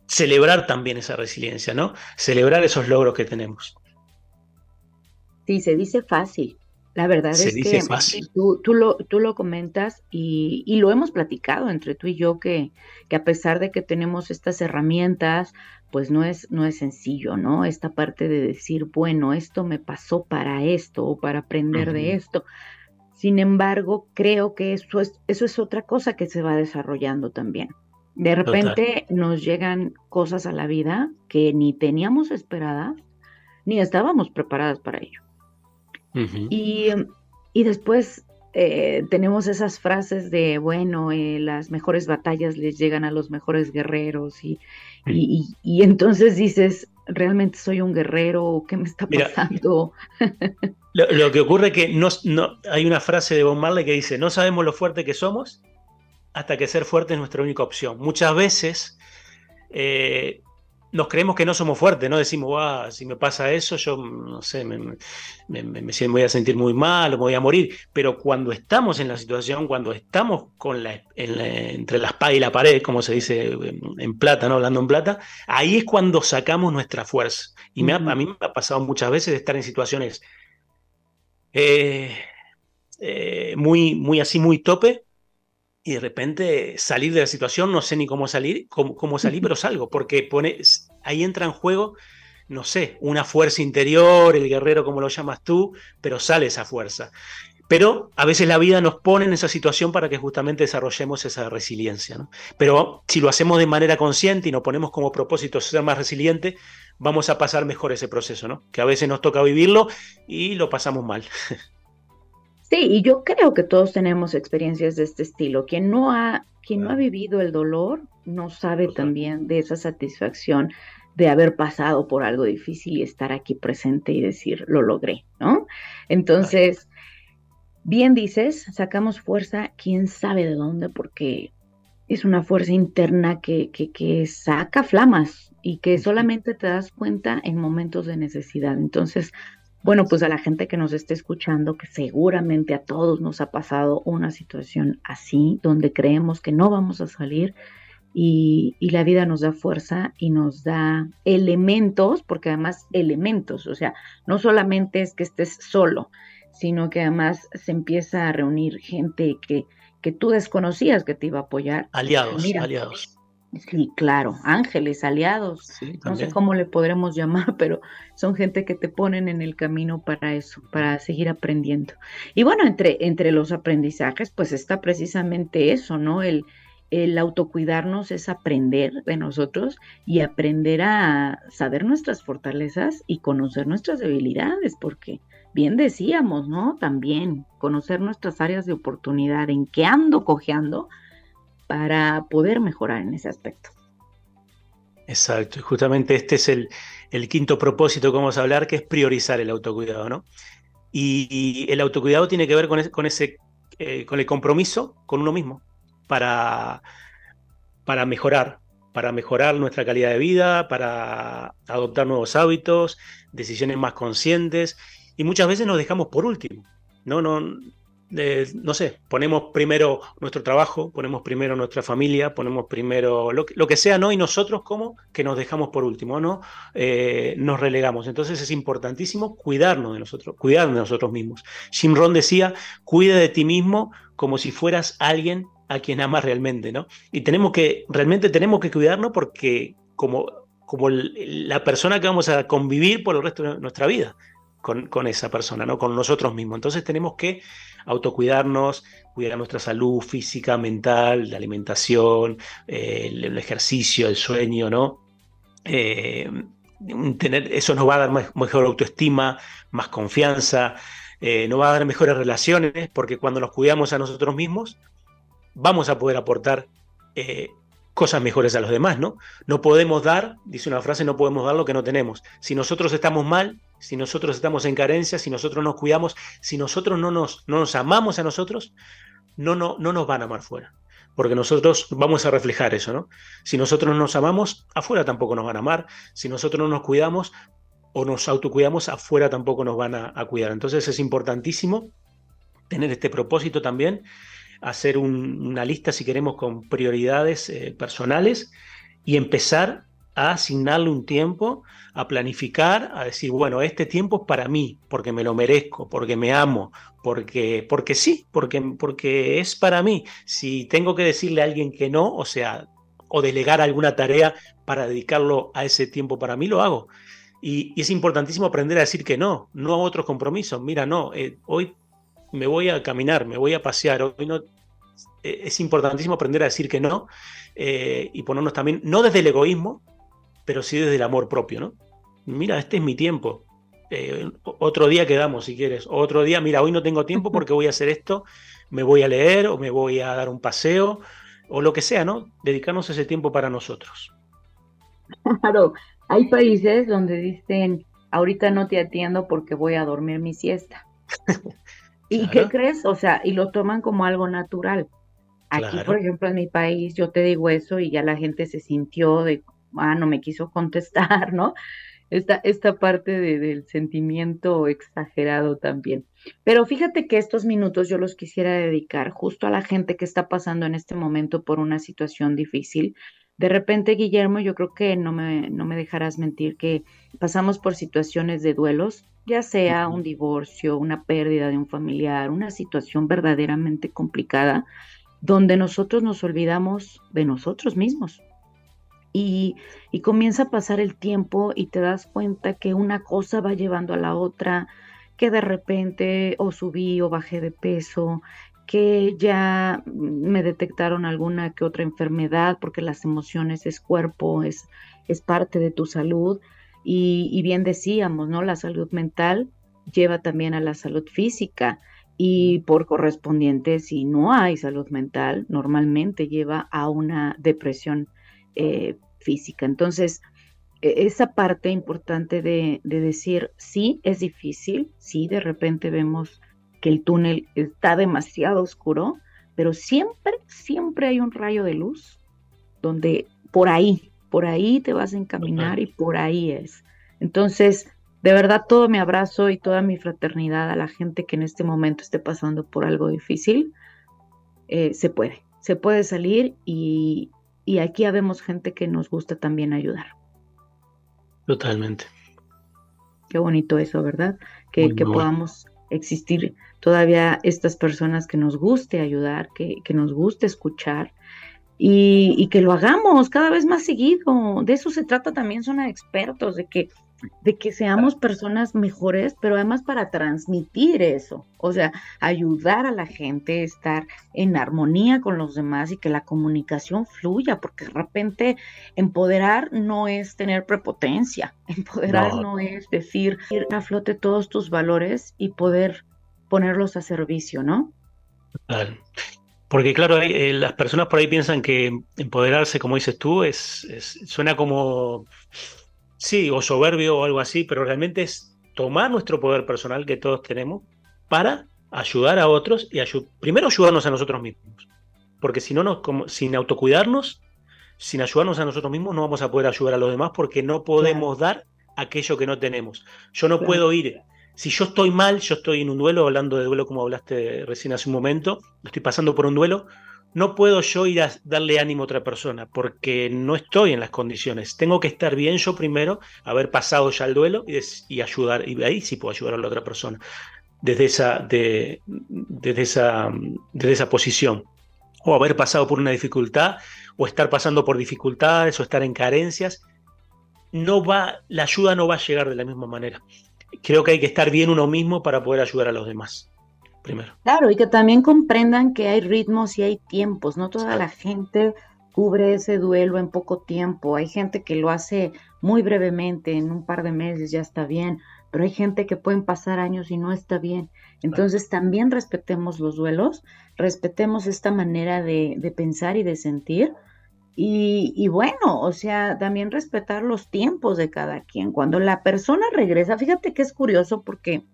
celebrar también esa resiliencia, ¿no? Celebrar esos logros que tenemos. Sí, se dice fácil. La verdad es que Tú, tú, lo, tú lo comentas y, y, lo hemos platicado entre tú y yo que, que a pesar de que tenemos estas herramientas, pues no es, no es sencillo, ¿no? Esta parte de decir, bueno, esto me pasó para esto o para aprender de esto. Sin embargo, creo que eso es, eso es otra cosa que se va desarrollando también. De repente nos llegan cosas a la vida que ni teníamos esperadas, ni estábamos preparadas para ello. y, y, después eh, tenemos esas frases de, bueno, eh, las mejores batallas les llegan a los mejores guerreros y, y, entonces dices, ¿realmente soy un guerrero? ¿Qué me está pasando? lo, que ocurre es que no, no, hay una frase de Bob Marley que dice, no sabemos lo fuerte que somos hasta que ser fuerte es nuestra única opción. Muchas veces eh, nos creemos que no somos fuertes, ¿no? Decimos, ah, si me pasa eso, yo, no sé, me, voy a sentir muy mal o me voy a morir. Pero cuando estamos en la situación, cuando estamos con la, entre la espada y la pared, como se dice en plata, ¿no? Hablando en plata, ahí es cuando sacamos nuestra fuerza. Y a mí me ha pasado muchas veces de estar en situaciones eh, eh, muy, muy así, muy tope, y de repente salir de la situación, no sé ni cómo salir, cómo, cómo salir, pero salgo, porque pone, ahí entra en juego, no sé, una fuerza interior, el guerrero como lo llamas tú, pero sale esa fuerza. Pero a veces la vida nos pone en esa situación para que justamente desarrollemos esa resiliencia. ¿no? Pero si lo hacemos de manera consciente y nos ponemos como propósito ser más resiliente, vamos a pasar mejor ese proceso, ¿no? que a veces nos toca vivirlo y lo pasamos mal. Sí, y yo creo que todos tenemos experiencias de este estilo. Quien no ha, quien no ha vivido el dolor no sabe también de esa satisfacción de haber pasado por algo difícil y estar aquí presente y decir, lo logré, ¿no? Entonces, bien dices, sacamos fuerza, quién sabe de dónde, porque es una fuerza interna que, que, que saca flamas y que solamente te das cuenta en momentos de necesidad. Entonces, bueno, pues a la gente que nos esté escuchando, que seguramente a todos nos ha pasado una situación así, donde creemos que no vamos a salir y, la vida nos da fuerza y nos da elementos, porque además elementos, o sea, no solamente es que estés solo, sino que además se empieza a reunir gente que, que tú desconocías que te iba a apoyar. Aliados, aliados. Sí, claro, ángeles, aliados, no sé cómo le podremos llamar, pero son gente que te ponen en el camino para eso, para seguir aprendiendo. Y bueno, entre, entre los aprendizajes, pues está precisamente eso, ¿no? El, el autocuidarnos es aprender de nosotros y aprender a saber nuestras fortalezas y conocer nuestras debilidades, porque bien decíamos, ¿no? También conocer nuestras áreas de oportunidad, en qué ando cojeando, para poder mejorar en ese aspecto. Exacto, y justamente este es el, quinto propósito que vamos a hablar, que es priorizar el autocuidado, ¿no? Y, el autocuidado tiene que ver con, con ese, eh, con el compromiso con uno mismo para, para mejorar, para mejorar nuestra calidad de vida, para adoptar nuevos hábitos, decisiones más conscientes, y muchas veces nos dejamos por último. No, no, no sé, ponemos primero nuestro trabajo, ponemos primero nuestra familia, ponemos primero lo, que sea, ¿no? Y nosotros como que nos dejamos por último, ¿no? Eh, nos relegamos. Entonces es importantísimo cuidarnos de nosotros, cuidar de nosotros mismos. Jim decía, cuida de ti mismo como si fueras alguien a quien amas realmente, ¿no? Y tenemos que, realmente tenemos que cuidarnos porque como, como la persona que vamos a convivir por el resto de nuestra vida con, esa persona, ¿no? Con nosotros mismos. Entonces tenemos que autocuidarnos, cuidar nuestra salud física, mental, la alimentación, eh, el, ejercicio, el sueño, ¿no? Eh, tener, eso nos va a dar mejor autoestima, más confianza, eh, nos va a dar mejores relaciones, porque cuando nos cuidamos a nosotros mismos, vamos a poder aportar cosas mejores a los demás, ¿no? No podemos dar, dice una frase, no podemos dar lo que no tenemos. Si nosotros estamos mal, si nosotros estamos en carencia, si nosotros nos cuidamos, si nosotros no nos, no nos amamos a nosotros, no, no, no nos van a amar fuera. Porque nosotros vamos a reflejar eso, ¿no? Si nosotros no nos amamos, afuera tampoco nos van a amar. Si nosotros no nos cuidamos o nos autocuidamos, afuera tampoco nos van a, a cuidar. Entonces es importantísimo tener este propósito también, hacer una lista, si queremos, con prioridades eh, personales y empezar a asignarle un tiempo, a planificar, a decir, bueno, este tiempo es para mí, porque me lo merezco, porque me amo, porque, porque sí, porque, porque es para mí. Si tengo que decirle a alguien que no, o sea, o delegar alguna tarea para dedicarlo a ese tiempo para mí, lo hago. Y, es importantísimo aprender a decir que no, no a otros compromisos. Mira, no, eh, hoy me voy a caminar, me voy a pasear, hoy no. Eh, es importantísimo aprender a decir que no eh, y ponernos también, no desde el egoísmo, pero sí desde el amor propio, ¿no? Mira, este es mi tiempo. otro día quedamos, si quieres. Otro día, mira, hoy no tengo tiempo porque voy a hacer esto, me voy a leer o me voy a dar un paseo o lo que sea, ¿no? Dedicarnos ese tiempo para nosotros. Claro, hay países donde dicen, ahorita no te atiendo porque voy a dormir mi siesta. ¿Y qué crees? O sea, y lo toman como algo natural. Aquí, por ejemplo, en mi país, yo te digo eso y ya la gente se sintió de, ah, no me quiso contestar, ¿no? Esta, esta parte del sentimiento exagerado también. Pero fíjate que estos minutos yo los quisiera dedicar justo a la gente que está pasando en este momento por una situación difícil, de repente, Guillermo, yo creo que no me, no me dejarás mentir que pasamos por situaciones de duelos, ya sea un divorcio, una pérdida de un familiar, una situación verdaderamente complicada, donde nosotros nos olvidamos de nosotros mismos. Y, y, comienza a pasar el tiempo y te das cuenta que una cosa va llevando a la otra, que de repente o subí o bajé de peso, que ya me detectaron alguna que otra enfermedad, porque las emociones es cuerpo, es, es parte de tu salud. Y, bien decíamos, ¿no? La salud mental lleva también a la salud física y por correspondiente, si no hay salud mental, normalmente lleva a una depresión eh, física. Entonces, e, esa parte importante de, de decir, sí, es difícil, sí, de repente vemos que el túnel está demasiado oscuro, pero siempre, siempre hay un rayo de luz donde por ahí, por ahí te vas a encaminar y por ahí es. Entonces, de verdad, todo mi abrazo y toda mi fraternidad a la gente que en este momento esté pasando por algo difícil, eh, se puede, se puede salir y, y aquí habemos gente que nos gusta también ayudar. Totalmente. Qué bonito eso, ¿verdad? Que, que podamos existir todavía estas personas que nos guste ayudar, que, nos guste escuchar y, y, que lo hagamos cada vez más seguido. De eso se trata también, son expertos, de que de que seamos personas mejores, pero además para transmitir eso, o sea, ayudar a la gente, estar en armonía con los demás y que la comunicación fluya, porque de repente empoderar no es tener prepotencia, empoderar no, es decir, ir a flote todos tus valores y poder ponerlos a servicio, ¿no? Porque claro, eh, las personas por ahí piensan que empoderarse, como dices tú, es suena como sí, o soberbio o algo así, pero realmente es tomar nuestro poder personal que todos tenemos para ayudar a otros y primero ayudarnos a nosotros mismos. Porque si no, nos, como, sin autocuidarnos, sin ayudarnos a nosotros mismos, no vamos a poder ayudar a los demás porque no podemos dar aquello que no tenemos. Yo no puedo ir. Si yo estoy mal, yo estoy en un duelo, hablando de duelo como hablaste recién hace un momento, estoy pasando por un duelo, no puedo yo ir a darle ánimo a otra persona porque no estoy en las condiciones. Tengo que estar bien yo primero, haber pasado ya el duelo y, ayudar, y ahí sí puedo ayudar a la otra persona desde esa, de, desde esa, desde esa posición. O haber pasado por una dificultad, o estar pasando por dificultades, o estar en carencias. No va, la ayuda no va a llegar de la misma manera. Creo que hay que estar bien uno mismo para poder ayudar a los demás primero. Claro, y que también comprendan que hay ritmos y hay tiempos, no toda la gente cubre ese duelo en poco tiempo, hay gente que lo hace muy brevemente, en un par de meses ya está bien, pero hay gente que pueden pasar años y no está bien. Entonces también respetemos los duelos, respetemos esta manera de, pensar y de sentir. Y, y, bueno, o sea, también respetar los tiempos de cada quien. Cuando la persona regresa, fíjate que es curioso porque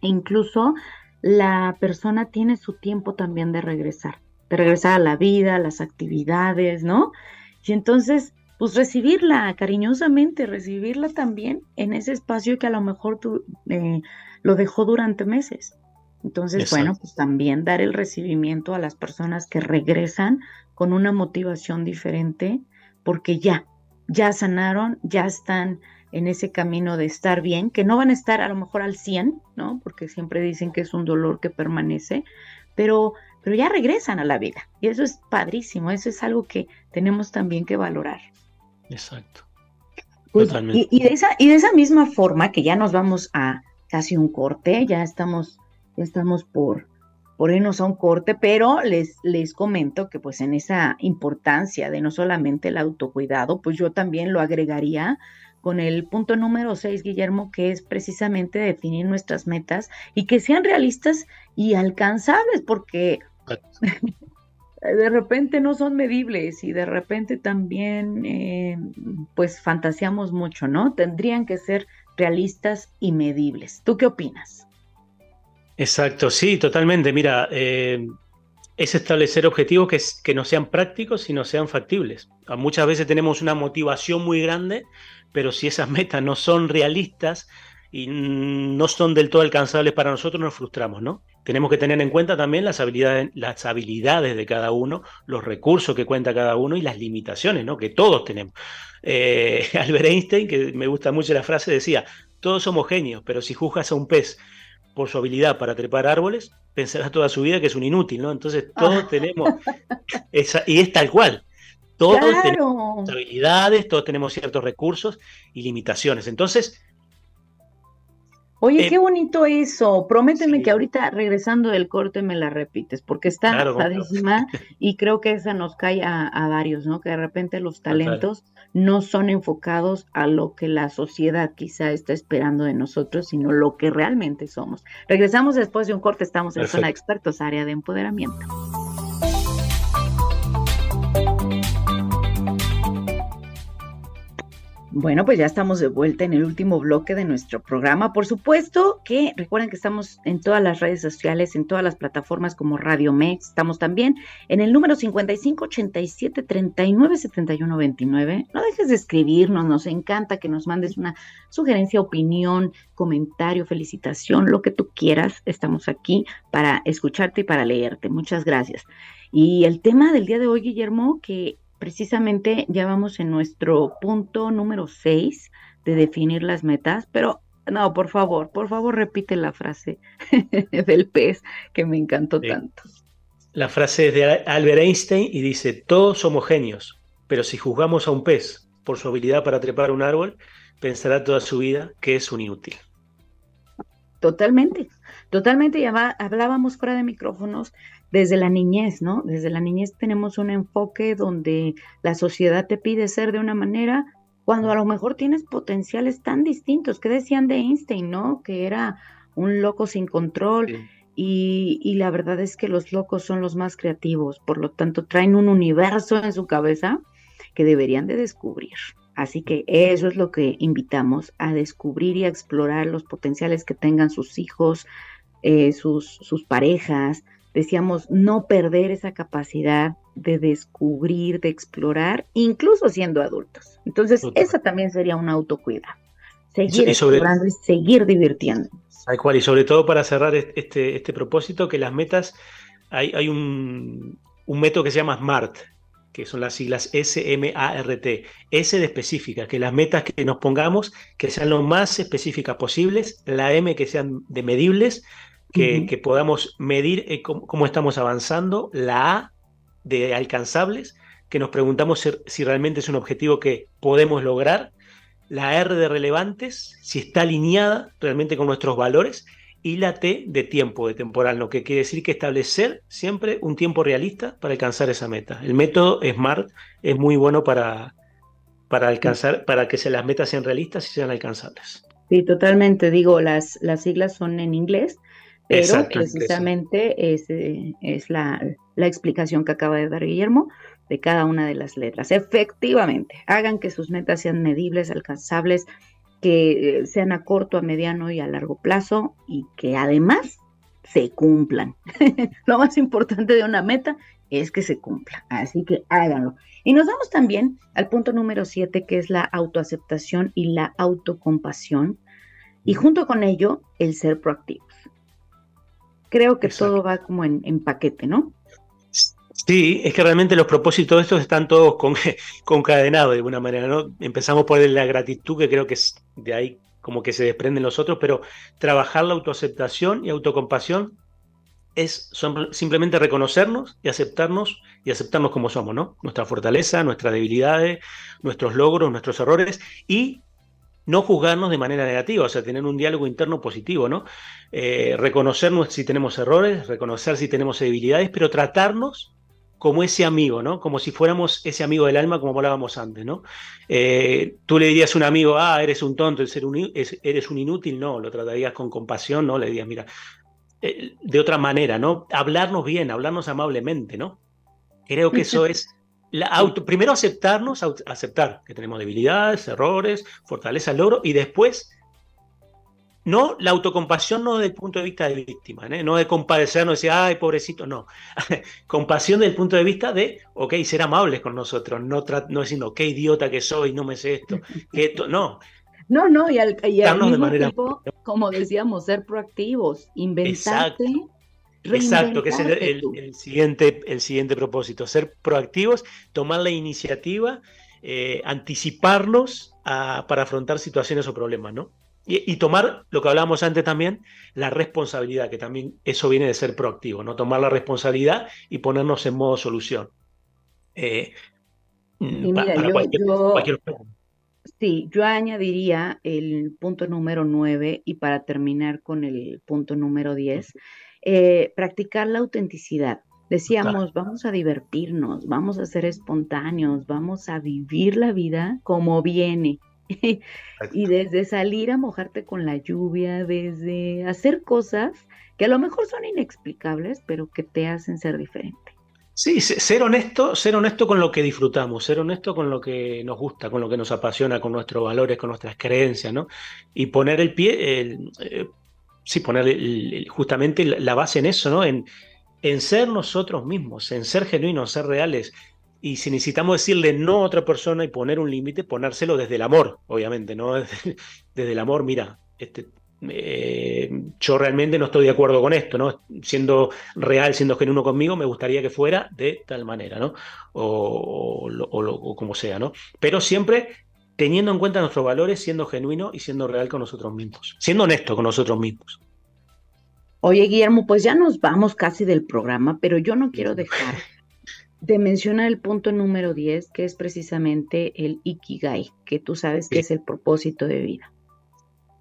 incluso la persona tiene su tiempo también de regresar, de regresar a la vida, a las actividades, ¿no? Y entonces, pues recibirla cariñosamente, recibirla también en ese espacio que a lo mejor tú, eh, lo dejó durante meses. Entonces, bueno, pues también dar el recibimiento a las personas que regresan con una motivación diferente, porque ya, ya sanaron, ya están en ese camino de estar bien, que no van a estar a lo mejor al 100, ¿no? Porque siempre dicen que es un dolor que permanece, pero, pero ya regresan a la vida. Y eso es padrísimo, eso es algo que tenemos también que valorar. Exacto. Pues, y, de esa, y de esa misma forma que ya nos vamos a casi un corte, ya estamos, ya estamos por, por irnos a un corte, pero les, les comento que pues en esa importancia de no solamente el autocuidado, pues yo también lo agregaría con el punto número 6, Guillermo, que es precisamente definir nuestras metas y que sean realistas y alcanzables, porque de repente no son medibles y de repente también eh, pues fantaseamos mucho, ¿no? Tendrían que ser realistas y medibles. ¿Tú qué opinas? Exacto, sí, totalmente. Mira, eh, es establecer objetivos que, no sean prácticos y no sean factibles. Muchas veces tenemos una motivación muy grande, pero si esas metas no son realistas y no son del todo alcanzables para nosotros, nos frustramos, ¿no? Tenemos que tener en cuenta también las habilidades, las habilidades de cada uno, los recursos que cuenta cada uno y las limitaciones, ¿no? Que todos tenemos. Eh, Albert Einstein, que me gusta mucho la frase, decía, todos somos genios, pero si juzgas a un pez por su habilidad para trepar árboles, pensarás toda su vida que es un inútil, ¿no? Entonces todos tenemos, esa, y es tal cual, todos tenemos habilidades, todos tenemos ciertos recursos y limitaciones. Entonces. Oye, qué eh, bonito eso. Prométeme que ahorita regresando del corte me la repites, porque está claro, y creo que esa nos cae a, varios, ¿no? Que de repente los talentos no son enfocados a lo que la sociedad quizá está esperando de nosotros, sino lo que realmente somos. Regresamos después de un corte, estamos en Zona Expertos, área de empoderamiento. Bueno, pues ya estamos de vuelta en el último bloque de nuestro programa. Por supuesto que recuerden que estamos en todas las redes sociales, en todas las plataformas como Radio Mex. Estamos también en el número 5587 397129. No dejes de escribirnos, nos encanta que nos mandes una sugerencia, opinión, comentario, felicitación, lo que tú quieras. Estamos aquí para escucharte y para leerte. Muchas gracias. Y el tema del día de hoy, Guillermo, que precisamente ya vamos en nuestro punto número 6 de definir las metas, pero no, por favor, por favor repite la frase del pez que me encantó tanto. La frase es de Albert Einstein y dice, todos somos genios, pero si juzgamos a un pez por su habilidad para trepar un árbol, pensará toda su vida que es un inútil. Totalmente, totalmente. Ya hablábamos fuera de micrófonos desde la niñez, ¿no? Desde la niñez tenemos un enfoque donde la sociedad te pide ser de una manera cuando a lo mejor tienes potenciales tan distintos. ¿Qué decían de Einstein, no? Que era un loco sin control. Y, y, la verdad es que los locos son los más creativos, por lo tanto traen un universo en su cabeza que deberían de descubrir. Así que eso es lo que invitamos a descubrir y a explorar los potenciales que tengan sus hijos, eh, sus, sus parejas, decíamos, no perder esa capacidad de descubrir, de explorar, incluso siendo adultos. Entonces, esa también sería una autocuidado. Seguir explorando y seguir divirtiendo. Tal cual, y sobre todo para cerrar este, este propósito, que las metas, hay, hay un, un método que se llama SMART, que son las siglas S-M-A-R-T, S de específica, que las metas que nos pongamos que sean lo más específicas posibles, la M que sean de medibles, que, podamos medir eh, cómo, estamos avanzando, la A de alcanzables, que nos preguntamos si, realmente es un objetivo que podemos lograr, la R de relevantes, si está alineada realmente con nuestros valores, y la T de tiempo, de temporal, lo que quiere decir que establecer siempre un tiempo realista para alcanzar esa meta. El método SMART es muy bueno para, para alcanzar, para que se, las metas sean realistas y sean alcanzables. Sí, totalmente. Digo, las, las siglas son en inglés, pero precisamente es, eh, es la, la, explicación que acaba de dar Guillermo de cada una de las letras. Efectivamente, hagan que sus metas sean medibles, alcanzables, que eh, sean a corto, a mediano y a largo plazo y que además se cumplan. Lo más importante de una meta es que se cumpla, así que háganlo. Y nos vamos también al punto número siete, que es la autoaceptación y la autocompasión, y junto con ello, el ser proactivo. Creo que todo va como en, en paquete, ¿no? Sí, es que realmente los propósitos estos están todos con, concadenados de alguna manera, ¿no? Empezamos por la gratitud, que creo que es de ahí como que se desprenden los otros, pero trabajar la autoaceptación y autocompasión es simplemente reconocernos y aceptarnos y aceptarnos como somos, ¿no? Nuestra fortaleza, nuestras debilidades, nuestros logros, nuestros errores y no juzgarnos de manera negativa, o sea, tener un diálogo interno positivo, ¿no? Eh, reconocernos si tenemos errores, reconocer si tenemos debilidades, pero tratarnos como ese amigo, ¿no? Como si fuéramos ese amigo del alma, como hablábamos antes, ¿no? Eh, tú le dirías a un amigo, ah, eres un tonto, eres un inútil, no, lo tratarías con compasión, ¿no? Le dirías, mira, eh, de otra manera, ¿no? Hablarnos bien, hablarnos amablemente, ¿no? Creo que eso es la auto, primero aceptarnos, aceptar que tenemos debilidades, errores, fortaleza, logro, y después no, la autocompasión no desde el punto de vista de víctima, ¿eh? no de compadecernos, decir, ay, pobrecito, no. Compasión desde el punto de vista de, ok, ser amables con nosotros, no, no diciendo, qué idiota que soy, no me sé esto, que esto, no. No, no, y al, mismo tiempo, como decíamos, ser proactivos, inventarte. Exacto, que es el, siguiente, el siguiente propósito, ser proactivos, tomar la iniciativa, eh, anticiparnos para afrontar situaciones o problemas, ¿no? Y, tomar lo que hablábamos antes también, la responsabilidad, que también eso viene de ser proactivo, ¿no? Tomar la responsabilidad y ponernos en modo solución. Eh, mira, yo, Sí, yo añadiría el punto número 9 y para terminar con el punto número 10, eh, practicar la autenticidad. Decíamos, vamos a divertirnos, vamos a ser espontáneos, vamos a vivir la vida como viene. y desde salir a mojarte con la lluvia, desde hacer cosas que a lo mejor son inexplicables, pero que te hacen ser diferente. Sí, ser honesto, ser honesto con lo que disfrutamos, ser honesto con lo que nos gusta, con lo que nos apasiona, con nuestros valores, con nuestras creencias, ¿no? Y poner el pie, el, eh, sí, poner justamente la base en eso, ¿no? En, en ser nosotros mismos, en ser genuinos, ser reales, y si necesitamos decirle no a otra persona y poner un límite, ponérselo desde el amor, obviamente, ¿no? Desde, el amor, mira, este, eh, yo realmente no estoy de acuerdo con esto, ¿no? Siendo real, siendo genuino conmigo, me gustaría que fuera de tal manera, ¿no? O, o, como sea, ¿no? Pero siempre teniendo en cuenta nuestros valores, siendo genuino y siendo real con nosotros mismos, siendo honesto con nosotros mismos. Oye, Guillermo, pues ya nos vamos casi del programa, pero yo no quiero dejar de mencionar el punto número 10, que es precisamente el Ikigai, que tú sabes que es el propósito de vida.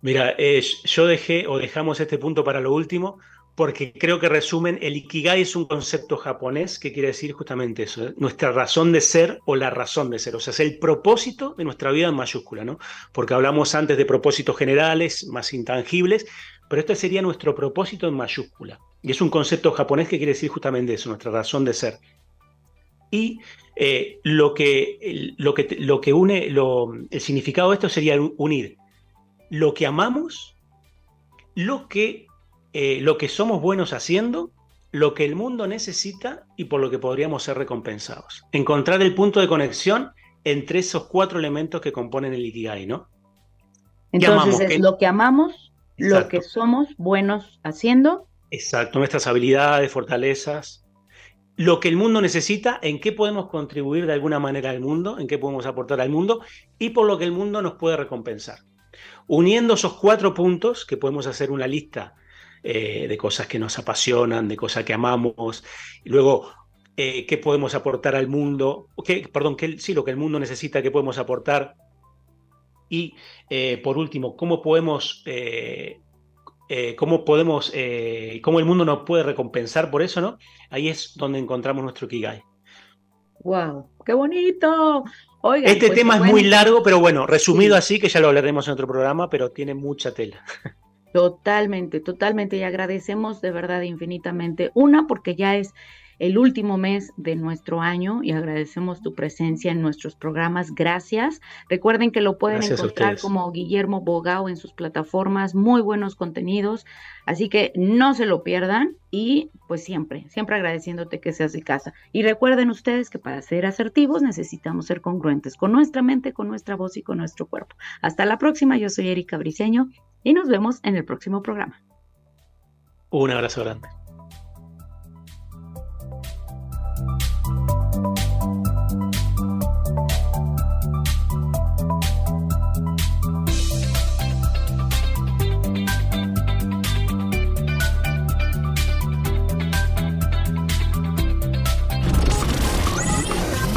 Mira, yo dejé o dejamos este punto para lo último porque creo que resumen, el Ikigai es un concepto japonés que quiere decir justamente eso, ¿eh? nuestra razón de ser o la razón de ser, o sea, es el propósito de nuestra vida en mayúscula, ¿no? Porque hablamos antes de propósitos generales, más intangibles, pero este sería nuestro propósito en mayúscula. Y es un concepto japonés que quiere decir justamente eso, nuestra razón de ser y eh, lo, que, lo, que, lo que une, el significado de esto sería unir lo que amamos, lo que, eh, lo que somos buenos haciendo, lo que el mundo necesita y por lo que podríamos ser recompensados. Encontrar el punto de conexión entre esos cuatro elementos que componen el Ikigai, ¿no? Entonces es lo que amamos, lo que somos buenos haciendo. Exacto, nuestras habilidades, fortalezas, lo que el mundo necesita, en qué podemos contribuir de alguna manera al mundo, en qué podemos aportar al mundo y por lo que el mundo nos puede recompensar. Uniendo esos cuatro puntos, que podemos hacer una lista eh, de cosas que nos apasionan, de cosas que amamos, y luego eh, qué podemos aportar al mundo, qué, perdón, qué, sí, lo que el mundo necesita, qué podemos aportar, y eh, por último, cómo podemos cómo podemos, eh, cómo el mundo nos puede recompensar por eso, ¿no? Ahí es donde encontramos nuestro Kigai. ¡Wow! ¡Qué bonito! este pues, tema es muy largo, pero bueno, resumido así, que ya lo hablaremos en otro programa, pero tiene mucha tela. Totalmente, totalmente. Y agradecemos de verdad infinitamente. Una, porque ya es el último mes de nuestro año y agradecemos tu presencia en nuestros programas. Gracias. Recuerden que lo pueden encontrar como Guillermo Bogao en sus plataformas, muy buenos contenidos, así que no se lo pierdan y pues siempre, siempre agradeciéndote que seas de casa. Y recuerden ustedes que para ser asertivos necesitamos ser congruentes con nuestra mente, con nuestra voz y con nuestro cuerpo. Hasta la próxima, yo soy Erika Briceño y nos vemos en el próximo programa. Un abrazo grande.